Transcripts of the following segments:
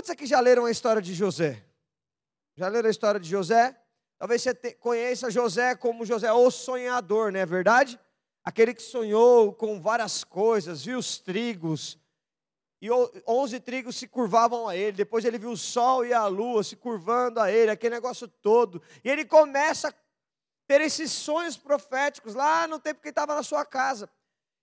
Quantos aqui já leram a história de José? Já leram a história de José? Talvez você te, conheça José como José, o sonhador, não é verdade? Aquele que sonhou com várias coisas, viu os trigos, e onze trigos se curvavam a ele. Depois ele viu o sol e a lua se curvando a ele, aquele negócio todo. E ele começa a ter esses sonhos proféticos lá no tempo que ele estava na sua casa.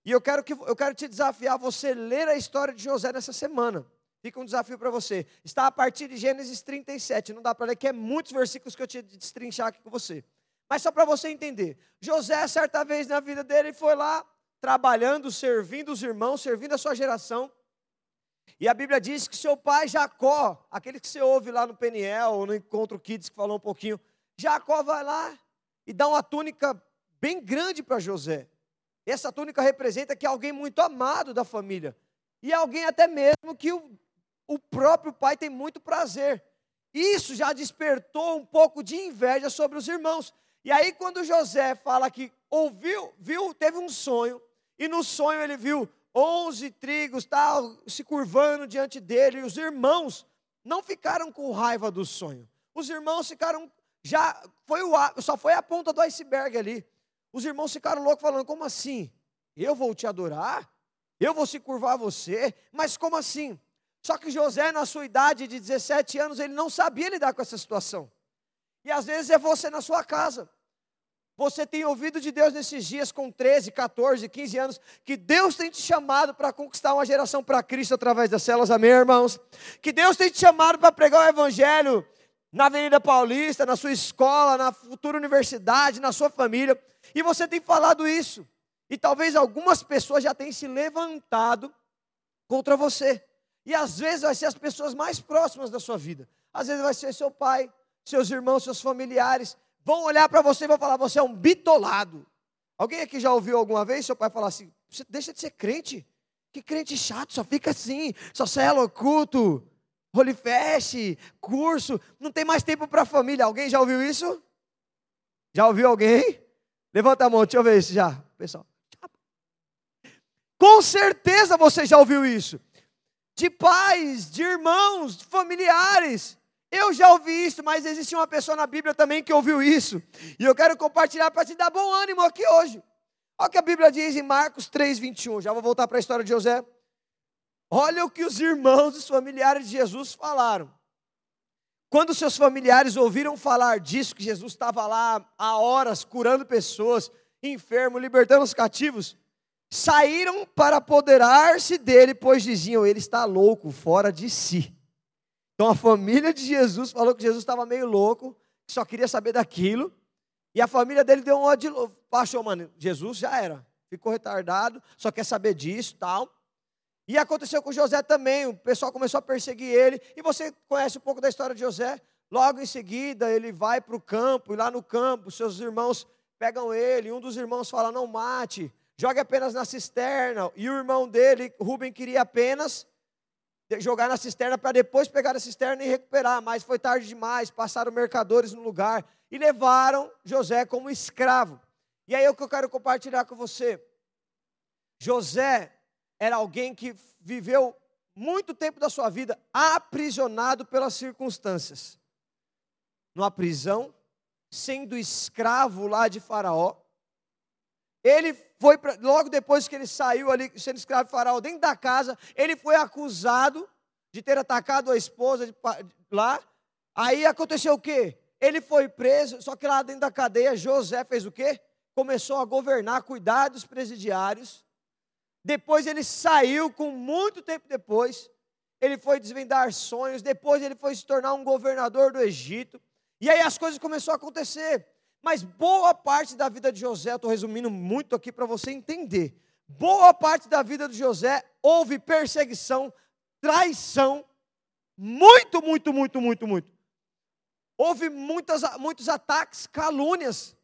E eu quero, que, eu quero te desafiar você ler a história de José nessa semana. Fica um desafio para você. Está a partir de Gênesis 37. Não dá para ler, que é muitos versículos que eu te destrinchar aqui com você. Mas só para você entender. José, certa vez na vida dele, foi lá trabalhando, servindo os irmãos, servindo a sua geração. E a Bíblia diz que seu pai Jacó, aquele que você ouve lá no Peniel, ou no Encontro Kids, que falou um pouquinho, Jacó vai lá e dá uma túnica bem grande para José. Essa túnica representa que é alguém muito amado da família. E alguém até mesmo que o, o próprio pai tem muito prazer. Isso já despertou um pouco de inveja sobre os irmãos. E aí, quando José fala que ouviu, viu, teve um sonho, e no sonho ele viu onze trigos tal, se curvando diante dele, e os irmãos não ficaram com raiva do sonho. Os irmãos ficaram já foi o só foi a ponta do iceberg ali. Os irmãos ficaram loucos falando: "Como assim? Eu vou te adorar? Eu vou se curvar a você? Mas como assim?" Só que José, na sua idade de 17 anos, ele não sabia lidar com essa situação. E às vezes é você na sua casa. Você tem ouvido de Deus nesses dias com 13, 14, 15 anos, que Deus tem te chamado para conquistar uma geração para Cristo através das celas, amém, irmãos? Que Deus tem te chamado para pregar o Evangelho na Avenida Paulista, na sua escola, na futura universidade, na sua família, e você tem falado isso. E talvez algumas pessoas já tenham se levantado contra você. E às vezes vai ser as pessoas mais próximas da sua vida. Às vezes vai ser seu pai, seus irmãos, seus familiares vão olhar para você e vão falar: você é um bitolado. Alguém aqui já ouviu alguma vez seu pai falar assim: você deixa de ser crente? Que crente chato, só fica assim, só cela, culto, rolifest, curso, não tem mais tempo para a família. Alguém já ouviu isso? Já ouviu alguém? Levanta a mão, deixa eu ver isso já, pessoal. Com certeza você já ouviu isso. De pais, de irmãos, de familiares. Eu já ouvi isso, mas existe uma pessoa na Bíblia também que ouviu isso. E eu quero compartilhar para te dar bom ânimo aqui hoje. Olha o que a Bíblia diz em Marcos 3, 21. Já vou voltar para a história de José. Olha o que os irmãos e os familiares de Jesus falaram. Quando seus familiares ouviram falar disso, que Jesus estava lá há horas curando pessoas, enfermo, libertando os cativos, saíram para apoderar-se dele, pois diziam: ele está louco, fora de si. Então a família de Jesus falou que Jesus estava meio louco, que só queria saber daquilo. E a família dele deu um ódio. Achou, mano, Jesus já era. Ficou retardado, só quer saber disso tal. E aconteceu com José também. O pessoal começou a perseguir ele. E você conhece um pouco da história de José. Logo em seguida, ele vai para o campo, e lá no campo, seus irmãos pegam ele. Um dos irmãos fala: Não mate, jogue apenas na cisterna. E o irmão dele, Rubem, queria apenas jogar na cisterna para depois pegar a cisterna e recuperar, mas foi tarde demais, passaram mercadores no lugar e levaram José como escravo. E aí é o que eu quero compartilhar com você. José era alguém que viveu muito tempo da sua vida aprisionado pelas circunstâncias. Numa prisão, sendo escravo lá de Faraó. Ele foi pra, logo depois que ele saiu ali sendo escravo de Faraó dentro da casa, ele foi acusado de ter atacado a esposa de, lá. Aí aconteceu o quê? Ele foi preso, só que lá dentro da cadeia José fez o quê? Começou a governar, cuidar dos presidiários. Depois ele saiu, com muito tempo depois, ele foi desvendar sonhos. Depois ele foi se tornar um governador do Egito. E aí as coisas começaram a acontecer. Mas boa parte da vida de José, estou resumindo muito aqui para você entender. Boa parte da vida de José houve perseguição, traição, muito, muito, muito, muito, muito. Houve muitas, muitos ataques, calúnias.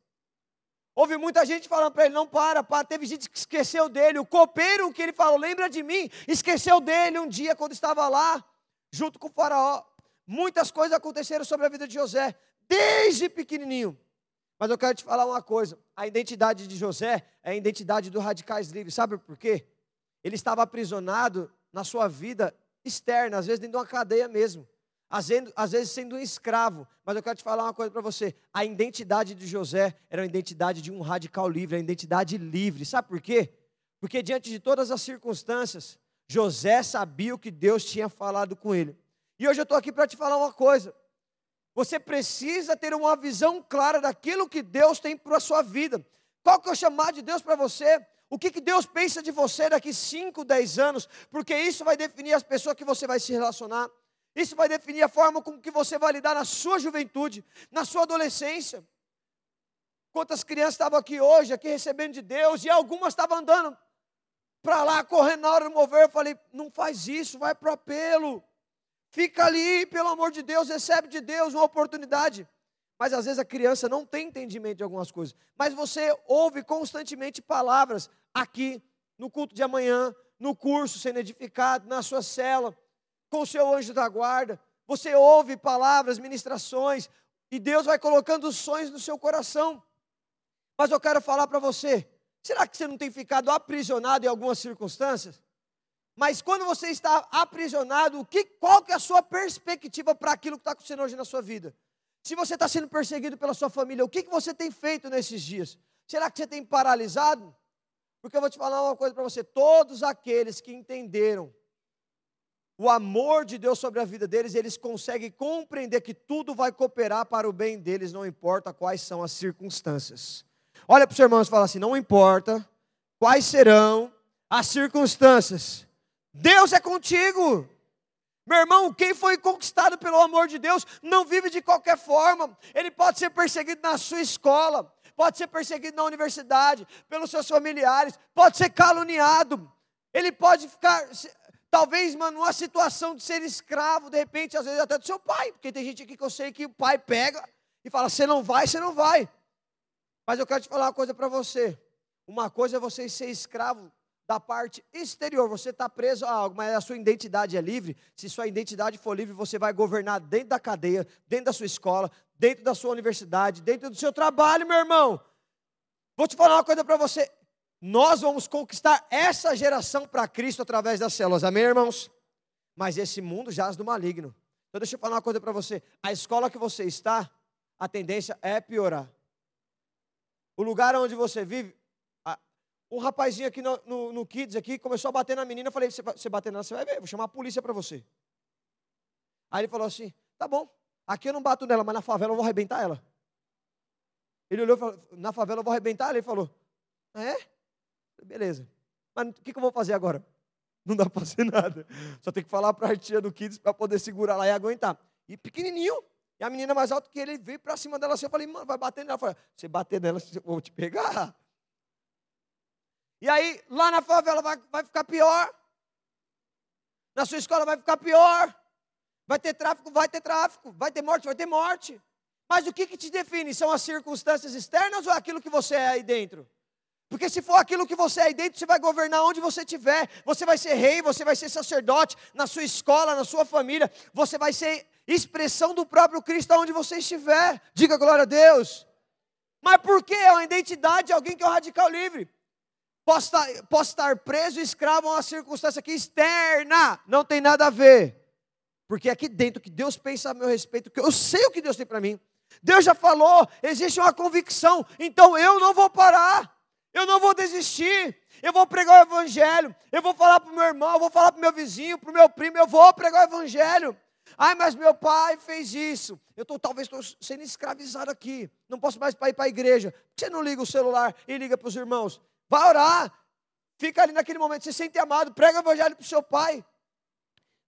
Houve muita gente falando para ele: não para, para. Teve gente que esqueceu dele. O copeiro que ele falou, lembra de mim, esqueceu dele um dia quando estava lá, junto com o Faraó. Muitas coisas aconteceram sobre a vida de José, desde pequenininho. Mas eu quero te falar uma coisa: a identidade de José é a identidade do radicais livres. Sabe por quê? Ele estava aprisionado na sua vida externa, às vezes dentro de uma cadeia mesmo. Às vezes, às vezes sendo um escravo. Mas eu quero te falar uma coisa para você. A identidade de José era a identidade de um radical livre, a identidade livre. Sabe por quê? Porque diante de todas as circunstâncias, José sabia o que Deus tinha falado com ele. E hoje eu estou aqui para te falar uma coisa. Você precisa ter uma visão clara daquilo que Deus tem para a sua vida. Qual que é o chamado de Deus para você? O que, que Deus pensa de você daqui 5, 10 anos? Porque isso vai definir as pessoas que você vai se relacionar. Isso vai definir a forma com que você vai lidar na sua juventude, na sua adolescência. Quantas crianças estavam aqui hoje, aqui recebendo de Deus, e algumas estavam andando para lá, correndo na hora do mover. Eu falei: não faz isso, vai para o apelo. Fica ali, pelo amor de Deus, recebe de Deus uma oportunidade. Mas às vezes a criança não tem entendimento de algumas coisas. Mas você ouve constantemente palavras aqui, no culto de amanhã, no curso sendo edificado, na sua cela, com o seu anjo da guarda. Você ouve palavras, ministrações, e Deus vai colocando sonhos no seu coração. Mas eu quero falar para você: será que você não tem ficado aprisionado em algumas circunstâncias? Mas quando você está aprisionado, o que, qual que é a sua perspectiva para aquilo que está acontecendo hoje na sua vida? Se você está sendo perseguido pela sua família, o que, que você tem feito nesses dias? Será que você tem paralisado? Porque eu vou te falar uma coisa para você: todos aqueles que entenderam o amor de Deus sobre a vida deles, eles conseguem compreender que tudo vai cooperar para o bem deles, não importa quais são as circunstâncias. Olha para os irmãos e fala assim: não importa quais serão as circunstâncias, Deus é contigo. Meu irmão, quem foi conquistado pelo amor de Deus não vive de qualquer forma. Ele pode ser perseguido na sua escola, pode ser perseguido na universidade, pelos seus familiares, pode ser caluniado. Ele pode ficar, talvez, mano, numa situação de ser escravo, de repente, às vezes até do seu pai, porque tem gente aqui que eu sei que o pai pega e fala: você não vai, você não vai. Mas eu quero te falar uma coisa para você. Uma coisa é você ser escravo da parte exterior. Você está preso a algo, mas a sua identidade é livre. Se sua identidade for livre, você vai governar dentro da cadeia, dentro da sua escola, dentro da sua universidade, dentro do seu trabalho, meu irmão. Vou te falar uma coisa para você. Nós vamos conquistar essa geração para Cristo através das células, amém, irmãos? Mas esse mundo jaz do maligno. Então, deixa eu falar uma coisa para você. A escola que você está, a tendência é piorar. O lugar onde você vive, um rapazinho aqui no, no, no, Kids aqui começou a bater na menina. Eu falei, você bater nela, você vai ver, vou chamar a polícia para você. Aí ele falou assim, tá bom, aqui eu não bato nela, mas na favela eu vou arrebentar ela. Ele olhou e falou, na favela eu vou arrebentar ela. Ele falou, é? Beleza. Mas o que, que eu vou fazer agora? Não dá para fazer nada. Só tem que falar para a tia do Kids para poder segurar lá e aguentar. E pequenininho, e a menina mais alta que ele veio para cima dela assim. Eu falei, mano, vai bater nela. Eu falei, você bater nela, eu vou te pegar. E aí, lá na favela vai, vai ficar pior. Na sua escola vai ficar pior. Vai ter tráfico, vai ter tráfico. Vai ter morte, vai ter morte. Mas o que, que te define? São as circunstâncias externas ou aquilo que você é aí dentro? Porque se for aquilo que você é aí dentro, você vai governar onde você estiver. Você vai ser rei, você vai ser sacerdote na sua escola, na sua família. Você vai ser expressão do próprio Cristo onde você estiver. Diga glória a Deus. Mas por que é uma identidade de alguém que é um radical livre? Posso estar, posso estar preso, escravo a uma circunstância aqui externa, não tem nada a ver. Porque aqui dentro que Deus pensa a meu respeito, que eu sei o que Deus tem para mim. Deus já falou, existe uma convicção, então eu não vou parar, eu não vou desistir, eu vou pregar o Evangelho, eu vou falar para o meu irmão, eu vou falar para o meu vizinho, para o meu primo, eu vou pregar o Evangelho. Ai, mas meu pai fez isso. Eu tô, talvez estou sendo escravizado aqui. Não posso mais ir para a igreja. Por que você não liga o celular e liga para os irmãos? Vai orar. Fica ali naquele momento, se sente amado, prega o evangelho para o seu pai.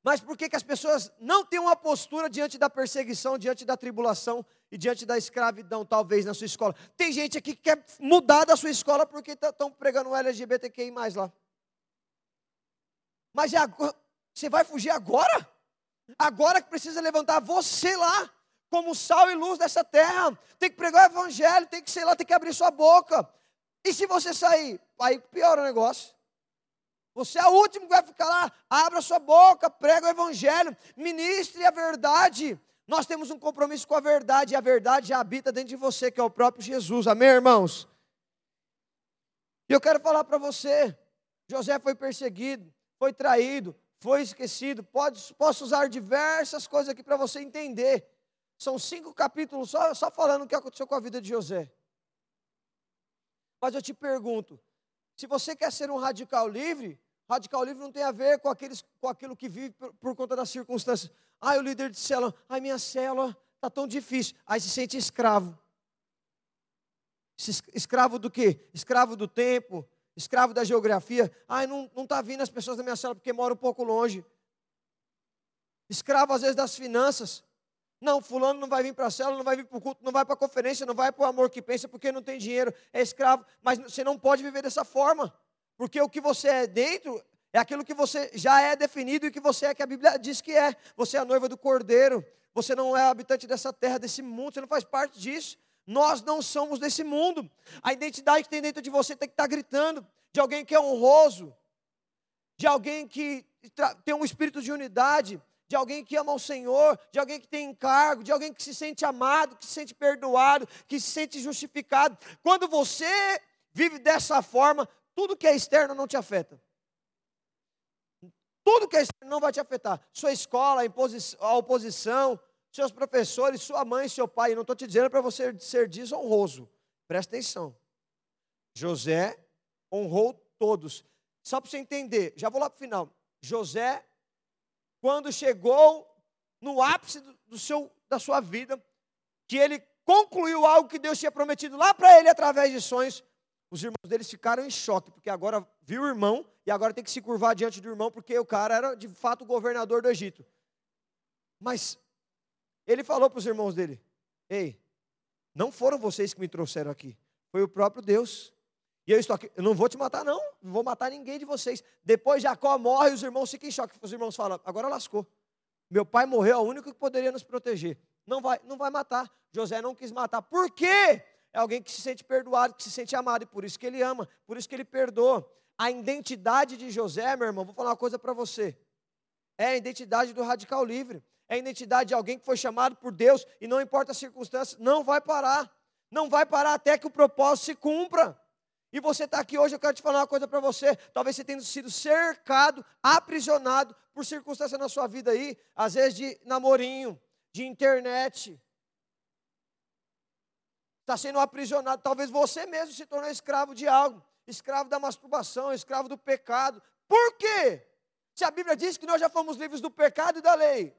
Mas por que, que as pessoas não têm uma postura diante da perseguição, diante da tribulação e diante da escravidão, talvez, na sua escola? Tem gente aqui que quer mudar da sua escola porque estão pregando o LGBTQI lá. Mas é agora, você vai fugir agora? Agora que precisa levantar você lá, como sal e luz dessa terra. Tem que pregar o evangelho, tem que ser lá, tem que abrir sua boca. E se você sair, aí piora o negócio. Você é o último que vai ficar lá. Abra sua boca, prega o evangelho, ministre a verdade. Nós temos um compromisso com a verdade, e a verdade já habita dentro de você, que é o próprio Jesus. Amém, irmãos? E eu quero falar para você: José foi perseguido, foi traído, foi esquecido. Pode, posso usar diversas coisas aqui para você entender. São cinco capítulos só, só falando o que aconteceu com a vida de José. Mas eu te pergunto: se você quer ser um radical livre, radical livre não tem a ver com, aqueles, com aquilo que vive por, por conta das circunstâncias. Ai, o líder de célula, ai, minha célula está tão difícil. Aí se sente escravo. Escravo do quê? Escravo do tempo, escravo da geografia. Ai, não está vindo as pessoas da minha célula porque moram um pouco longe. Escravo, às vezes, das finanças. Não, fulano não vai vir para a célula, não vai vir para o culto, não vai para a conferência, não vai para o amor que pensa porque não tem dinheiro, é escravo. Mas você não pode viver dessa forma. Porque o que você é dentro é aquilo que você já é definido e que você é que a Bíblia diz que é. Você é a noiva do cordeiro. Você não é habitante dessa terra, desse mundo, você não faz parte disso. Nós não somos desse mundo. A identidade que tem dentro de você tem que estar gritando de alguém que é honroso, de alguém que tem um espírito de unidade, de alguém que ama o Senhor, de alguém que tem encargo, de alguém que se sente amado, que se sente perdoado, que se sente justificado. Quando você vive dessa forma, tudo que é externo não te afeta. Tudo que é externo não vai te afetar. Sua escola, a oposição, seus professores, sua mãe, seu pai. Não estou te dizendo para você ser desonroso. Presta atenção. José honrou todos. Só para você entender, já vou lá para o final. José, quando chegou no ápice do, seu, da sua vida, que ele concluiu algo que Deus tinha prometido lá para ele através de sonhos, os irmãos deles ficaram em choque, porque agora viu o irmão e agora tem que se curvar diante do irmão, porque o cara era de fato o governador do Egito. Mas ele falou para os irmãos dele: Ei, não foram vocês que me trouxeram aqui, foi o próprio Deus. E eu estou aqui, eu não vou te matar, não, não vou matar ninguém de vocês. Depois Jacó morre, os irmãos ficam em choque. Os irmãos falam: agora lascou. Meu pai morreu, é o único que poderia nos proteger. Não vai, não vai matar. José não quis matar. Por quê? É alguém que se sente perdoado, que se sente amado, e por isso que ele ama, por isso que ele perdoa. A identidade de José, meu irmão, vou falar uma coisa para você. É a identidade do radical livre é a identidade de alguém que foi chamado por Deus e não importa as circunstâncias, não vai parar. Não vai parar até que o propósito se cumpra. E você está aqui hoje, eu quero te falar uma coisa para você. Talvez você tenha sido cercado, aprisionado por circunstâncias na sua vida aí, às vezes de namorinho, de internet. Está sendo aprisionado. Talvez você mesmo se tornou escravo de algo, escravo da masturbação, escravo do pecado. Por quê? Se a Bíblia diz que nós já fomos livres do pecado e da lei.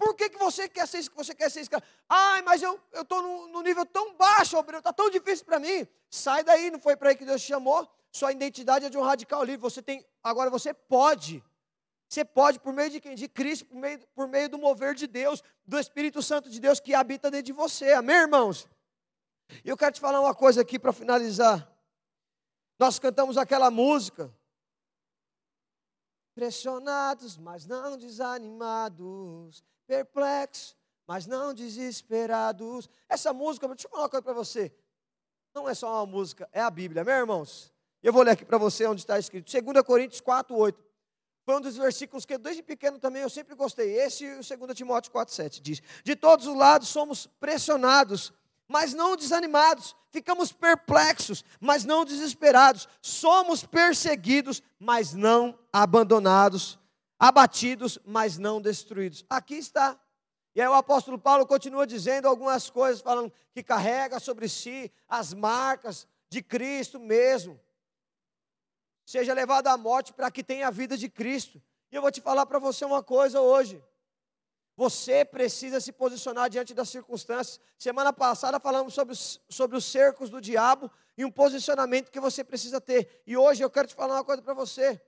Por que, que você quer ser você quer ser escravo? Ai, mas eu estou no, no, nível tão baixo, está tão difícil para mim. Sai daí, não foi para aí que Deus te chamou. Sua identidade é de um radical livre. Você tem, agora você pode. Você pode, por meio de quem? De Cristo, por meio, por meio do mover de Deus, do Espírito Santo de Deus que habita dentro de você. Amém, irmãos? E eu quero te falar uma coisa aqui para finalizar. Nós cantamos aquela música. Pressionados, mas não desanimados perplexos, mas não desesperados. Essa música, deixa eu falar uma coisa para você. Não é só uma música, é a Bíblia, meus irmãos. Eu vou ler aqui para você onde está escrito. 2 Coríntios 4, 8. Foi um dos versículos que desde pequeno também eu sempre gostei. Esse e o 2 Timóteo 4, 7 diz: De todos os lados somos pressionados, mas não desanimados. Ficamos perplexos, mas não desesperados. Somos perseguidos, mas não abandonados abatidos, mas não destruídos. Aqui está. E aí o apóstolo Paulo continua dizendo algumas coisas, falando que carrega sobre si as marcas de Cristo mesmo. Seja levado à morte para que tenha a vida de Cristo. E eu vou te falar para você uma coisa hoje. Você precisa se posicionar diante das circunstâncias. Semana passada falamos sobre os, sobre os cercos do diabo e um posicionamento que você precisa ter. E hoje eu quero te falar uma coisa para você.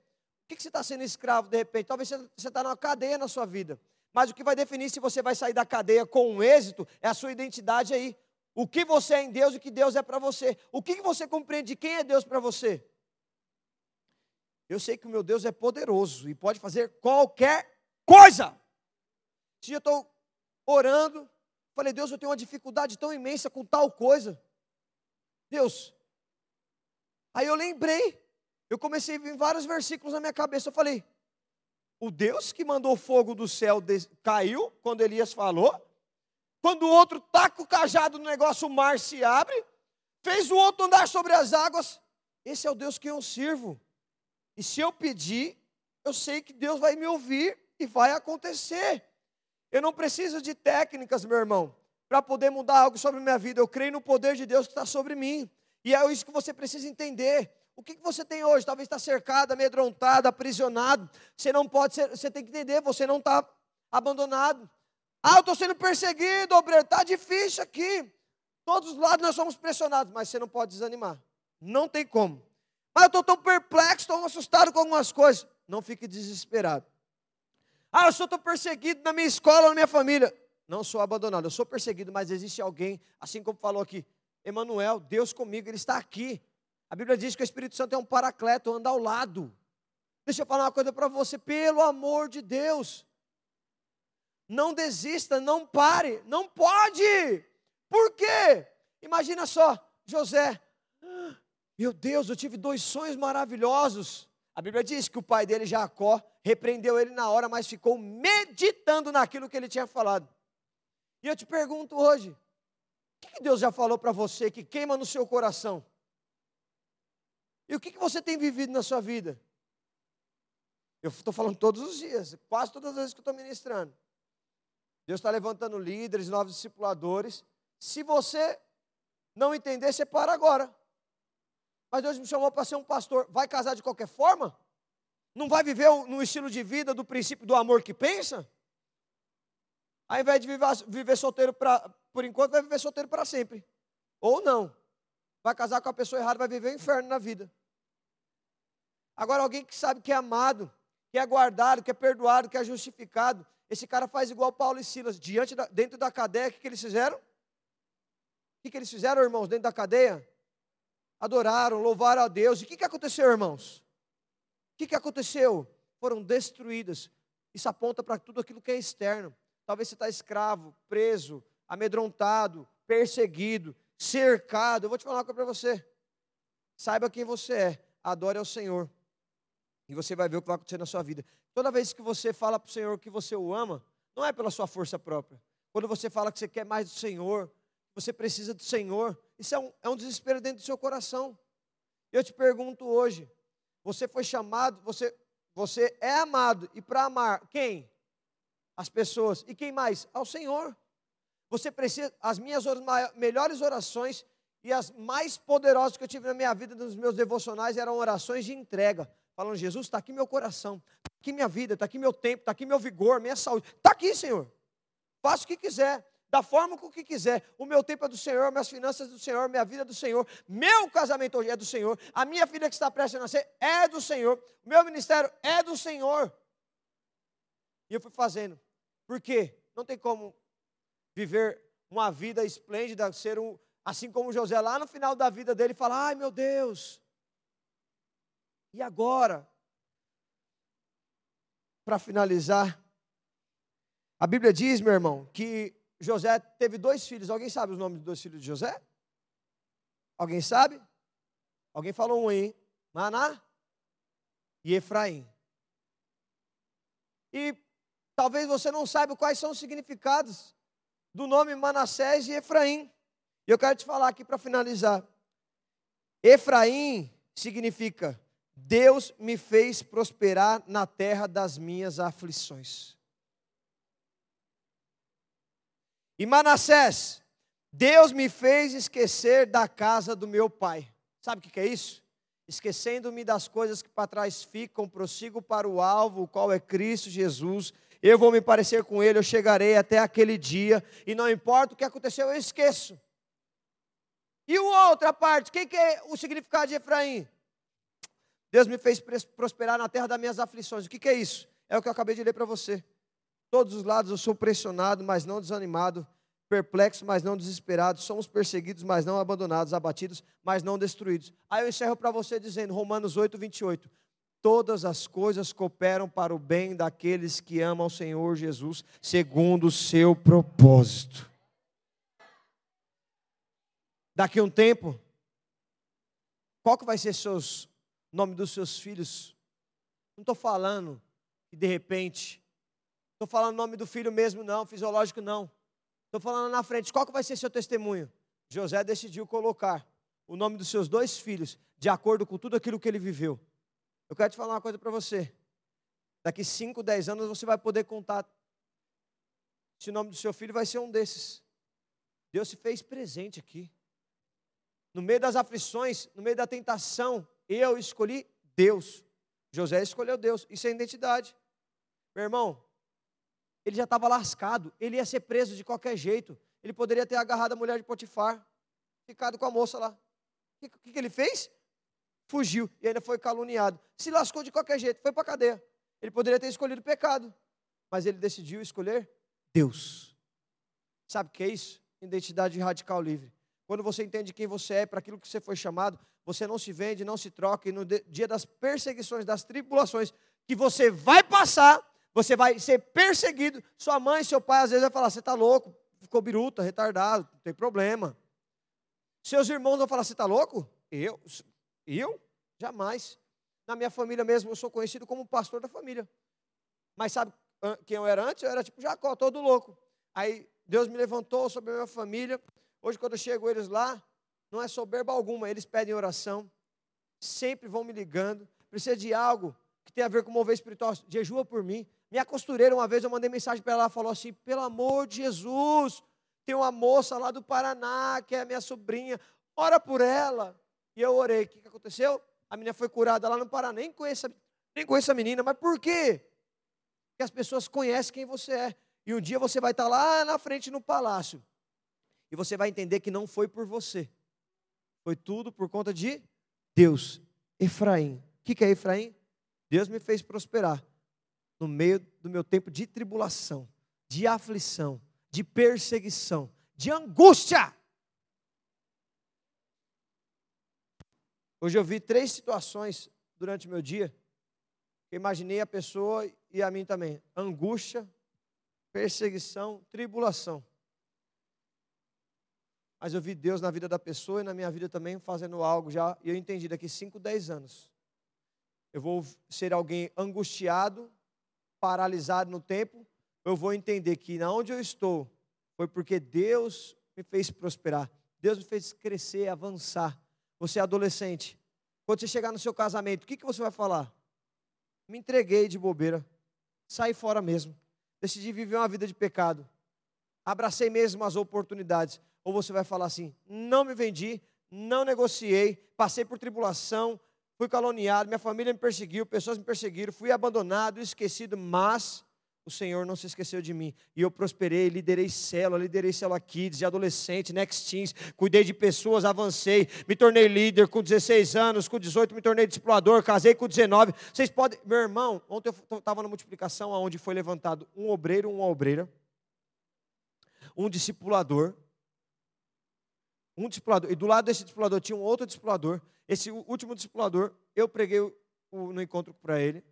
O que, você está sendo escravo de repente? Talvez você está numa cadeia na sua vida. Mas o que vai definir se você vai sair da cadeia com um êxito é a sua identidade aí. O que você é em Deus e o que Deus é para você. O que, que você compreende de quem é Deus para você? Eu sei que o meu Deus é poderoso e pode fazer qualquer coisa. Se eu estou orando, falei, Deus, eu tenho uma dificuldade tão imensa com tal coisa. Deus. Aí eu lembrei eu comecei a vir vários versículos na minha cabeça. Eu falei: o Deus que mandou fogo do céu caiu quando Elias falou. Quando o outro taca o cajado no negócio, o mar se abre. Fez o outro andar sobre as águas. Esse é o Deus que eu sirvo. E se eu pedir, eu sei que Deus vai me ouvir e vai acontecer. Eu não preciso de técnicas, meu irmão, para poder mudar algo sobre minha vida. Eu creio no poder de Deus que está sobre mim. E é isso que você precisa entender. O que, você tem hoje? Talvez está cercado, amedrontado, aprisionado. Você não pode ser, você tem que entender, você não está abandonado. Ah, eu estou sendo perseguido, obreiro, está difícil aqui. Todos os lados nós somos pressionados, mas você não pode desanimar. Não tem como. Mas eu estou tão perplexo, tão assustado com algumas coisas. Não fique desesperado. Ah, eu sou tão perseguido na minha escola, na minha família. Não sou abandonado, eu sou perseguido, mas existe alguém, assim como falou aqui, Emanuel, Deus comigo, Ele está aqui. A Bíblia diz que o Espírito Santo é um paracleto, anda ao lado. Deixa eu falar uma coisa para você, pelo amor de Deus. Não desista, não pare, não pode. Por quê? Imagina só, José. Meu Deus, eu tive dois sonhos maravilhosos. A Bíblia diz que o pai dele, Jacó, repreendeu ele na hora, mas ficou meditando naquilo que ele tinha falado. E eu te pergunto hoje: o que Deus já falou para você que queima no seu coração? E o que você tem vivido na sua vida? Eu estou falando todos os dias, quase todas as vezes que estou ministrando. Deus está levantando líderes, novos discipuladores. Se você não entender, você para agora. Mas Deus me chamou para ser um pastor. Vai casar de qualquer forma? Não vai viver no estilo de vida do princípio do amor que pensa? Ao invés de viver, viver solteiro pra, por enquanto, vai viver solteiro para sempre. Ou não. Vai casar com a pessoa errada, vai viver o um inferno na vida. Agora, alguém que sabe que é amado, que é guardado, que é perdoado, que é justificado, esse cara faz igual Paulo e Silas, diante da, dentro da cadeia, o que, que eles fizeram? O que, que eles fizeram, irmãos, dentro da cadeia? adoraram, louvaram a Deus. E o que, que aconteceu, irmãos? O que, que aconteceu? Foram destruídas. Isso aponta para tudo aquilo que é externo. Talvez você está escravo, preso, amedrontado, perseguido, cercado. Eu vou te falar uma coisa para você. Saiba quem você é. Adore ao Senhor. E você vai ver o que vai acontecer na sua vida. Toda vez que você fala para o Senhor que você o ama, não é pela sua força própria. Quando você fala que você quer mais do Senhor, você precisa do Senhor, isso é um, é um desespero dentro do seu coração. Eu te pergunto hoje: você foi chamado, você, você é amado, e para amar quem? As pessoas. E quem mais? Ao Senhor. Você precisa, as minhas melhores orações e as mais poderosas que eu tive na minha vida, nos meus devocionais, eram orações de entrega. Falando, Jesus, está aqui meu coração, está aqui minha vida, está aqui meu tempo, está aqui meu vigor, minha saúde. Está aqui, Senhor. Faça o que quiser da forma com que quiser. O meu tempo é do Senhor, minhas finanças do Senhor, minha vida é do Senhor, meu casamento hoje é do Senhor, a minha filha que está prestes a nascer é do Senhor, o meu ministério é do Senhor. E eu fui fazendo. Por quê? Não tem como viver uma vida esplêndida, ser um, assim como José lá no final da vida dele fala: "Ai, meu Deus. E agora?" Para finalizar, a Bíblia diz, meu irmão, que José teve dois filhos. Alguém sabe os nomes dos dois filhos de José? Alguém sabe? Alguém falou um aí. Maná e Efraim. E talvez você não saiba quais são os significados do nome Manassés e Efraim. E eu quero te falar aqui para finalizar. Efraim significa Deus me fez prosperar na terra das minhas aflições. E Manassés, Deus me fez esquecer da casa do meu pai. Sabe o que é isso? Esquecendo-me das coisas que para trás ficam, prossigo para o alvo, o qual é Cristo Jesus. Eu vou me parecer com Ele, eu chegarei até aquele dia, e não importa o que aconteceu, eu esqueço. E a outra parte, quem que é o significado de Efraim? Deus me fez prosperar na terra das minhas aflições. O que, que é isso? É o que eu acabei de ler para você todos os lados eu sou pressionado, mas não desanimado, perplexo, mas não desesperado, somos perseguidos, mas não abandonados, abatidos, mas não destruídos. Aí eu encerro para você dizendo, Romanos 8, 28. Todas as coisas cooperam para o bem daqueles que amam o Senhor Jesus, segundo o seu propósito. Daqui a um tempo, qual que vai ser seus nome dos seus filhos? Não estou falando que de repente Estou falando o nome do filho mesmo, não, fisiológico não. Estou falando na frente. Qual que vai ser seu testemunho? José decidiu colocar o nome dos seus dois filhos de acordo com tudo aquilo que ele viveu. Eu quero te falar uma coisa para você. Daqui 5, 10 anos você vai poder contar se o nome do seu filho vai ser um desses. Deus se fez presente aqui. No meio das aflições, no meio da tentação, eu escolhi Deus. José escolheu Deus. Isso é identidade. Meu irmão, ele já estava lascado, ele ia ser preso de qualquer jeito. Ele poderia ter agarrado a mulher de Potifar, ficado com a moça lá. O que, que, ele fez? Fugiu e ainda foi caluniado. Se lascou de qualquer jeito, foi para a cadeia. Ele poderia ter escolhido o pecado, mas ele decidiu escolher Deus. Sabe o que é isso? Identidade radical livre. Quando você entende quem você é, para aquilo que você foi chamado, você não se vende, não se troca, e no dia das perseguições, das tribulações que você vai passar, você vai ser perseguido. Sua mãe, seu pai, às vezes vai falar: você está louco, ficou biruta, retardado, não tem problema. Seus irmãos vão falar: você está louco? Eu? Eu? Jamais. Na minha família mesmo, eu sou conhecido como pastor da família. Mas sabe quem eu era antes? Eu era tipo Jacó, todo louco. Aí Deus me levantou sobre a minha família. Hoje, quando eu chego eles lá, não é soberba alguma, eles pedem oração, sempre vão me ligando. Precisa de algo que tem a ver com mover espiritual, jejua por mim. Minha costureira, uma vez eu mandei mensagem para ela, ela falou assim: pelo amor de Jesus, tem uma moça lá do Paraná, que é minha sobrinha, ora por ela. E eu orei. O que, que aconteceu? A menina foi curada lá no Paraná. Nem conheço, nem conheço a menina, mas por quê? Porque as pessoas conhecem quem você é. E um dia você vai estar lá na frente no palácio. E você vai entender que não foi por você. Foi tudo por conta de Deus. Efraim. O que é Efraim? Deus me fez prosperar no meio do meu tempo de tribulação, de aflição, de perseguição, de angústia. Hoje eu vi três situações durante o meu dia. Eu imaginei a pessoa e a mim também. Angústia, perseguição, tribulação. Mas eu vi Deus na vida da pessoa e na minha vida também fazendo algo já. E eu entendi daqui 5, 10 anos. Eu vou ser alguém angustiado, paralisado no tempo. Eu vou entender que na onde eu estou foi porque Deus me fez prosperar. Deus me fez crescer, avançar. Você é adolescente. Quando você chegar no seu casamento, o que, que você vai falar? Me entreguei de bobeira. Saí fora mesmo. Decidi viver uma vida de pecado. Abracei mesmo as oportunidades. Ou você vai falar assim: não me vendi, não negociei, passei por tribulação, fui caluniado, minha família me perseguiu, pessoas me perseguiram, fui abandonado, esquecido, mas o Senhor não se esqueceu de mim. E eu prosperei, liderei célula, liderei célula kids, de adolescente, next teens, cuidei de pessoas, avancei, me tornei líder com 16 anos, com 18 me tornei discipulador, casei com 19. Vocês podem, meu irmão, ontem eu estava na multiplicação onde foi levantado um obreiro, uma obreira, um discipulador, um discipulador, e do lado desse discipulador tinha um outro discipulador. Esse último discipulador, eu preguei no encontro para ele.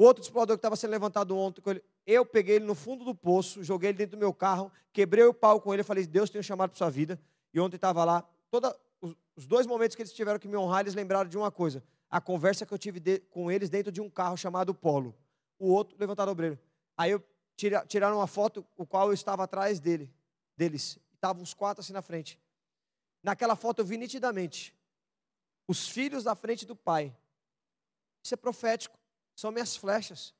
O outro discipulador que estava sendo levantado ontem, eu peguei ele no fundo do poço, joguei ele dentro do meu carro, quebrei o pau com ele, falei, Deus tem um chamado para sua vida. E ontem estava lá, toda, os dois momentos que eles tiveram que me honrar, eles lembraram de uma coisa. A conversa que eu tive de, com eles dentro de um carro chamado Polo. O outro levantado obreiro. Aí eu tira, tiraram uma foto, o qual eu estava atrás dele, deles. Estavam os quatro assim na frente. Naquela foto eu vi nitidamente os filhos da frente do pai. Isso é profético. São minhas flechas.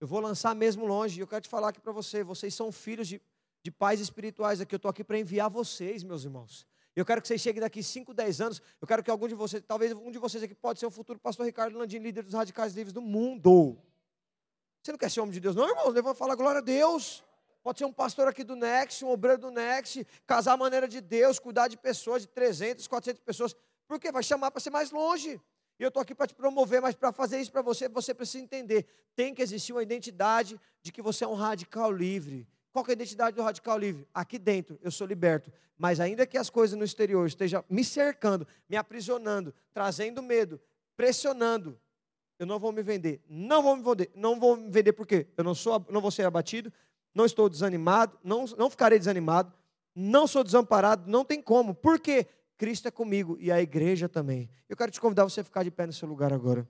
Eu vou lançar mesmo longe. E eu quero te falar aqui para você: vocês são filhos de, de pais espirituais aqui. Eu estou aqui para enviar vocês, meus irmãos. Eu quero que vocês cheguem daqui 5, 10 anos. Eu quero que algum de vocês, talvez um de vocês aqui pode ser o futuro pastor Ricardo Landim, líder dos radicais livres do mundo. Você não quer ser homem de Deus, não, irmãos? Levanta falar glória a Deus. Pode ser um pastor aqui do Next, um obreiro do Next, casar a maneira de Deus, cuidar de pessoas, de 300, 400 pessoas. Porque vai chamar para ser mais longe. Eu estou aqui para te promover, mas para fazer isso para você, você precisa entender. Tem que existir uma identidade de que você é um radical livre. Qual é a identidade do radical livre? Aqui dentro eu sou liberto. Mas ainda que as coisas no exterior estejam me cercando, me aprisionando, trazendo medo, pressionando, eu não vou me vender. Não vou me vender. Não vou me vender por quê? Eu não, sou, não vou ser abatido, não estou desanimado, não, não ficarei desanimado, não sou desamparado, não tem como. Por quê? Cristo é comigo e a igreja também. Eu quero te convidar você a ficar de pé no seu lugar agora.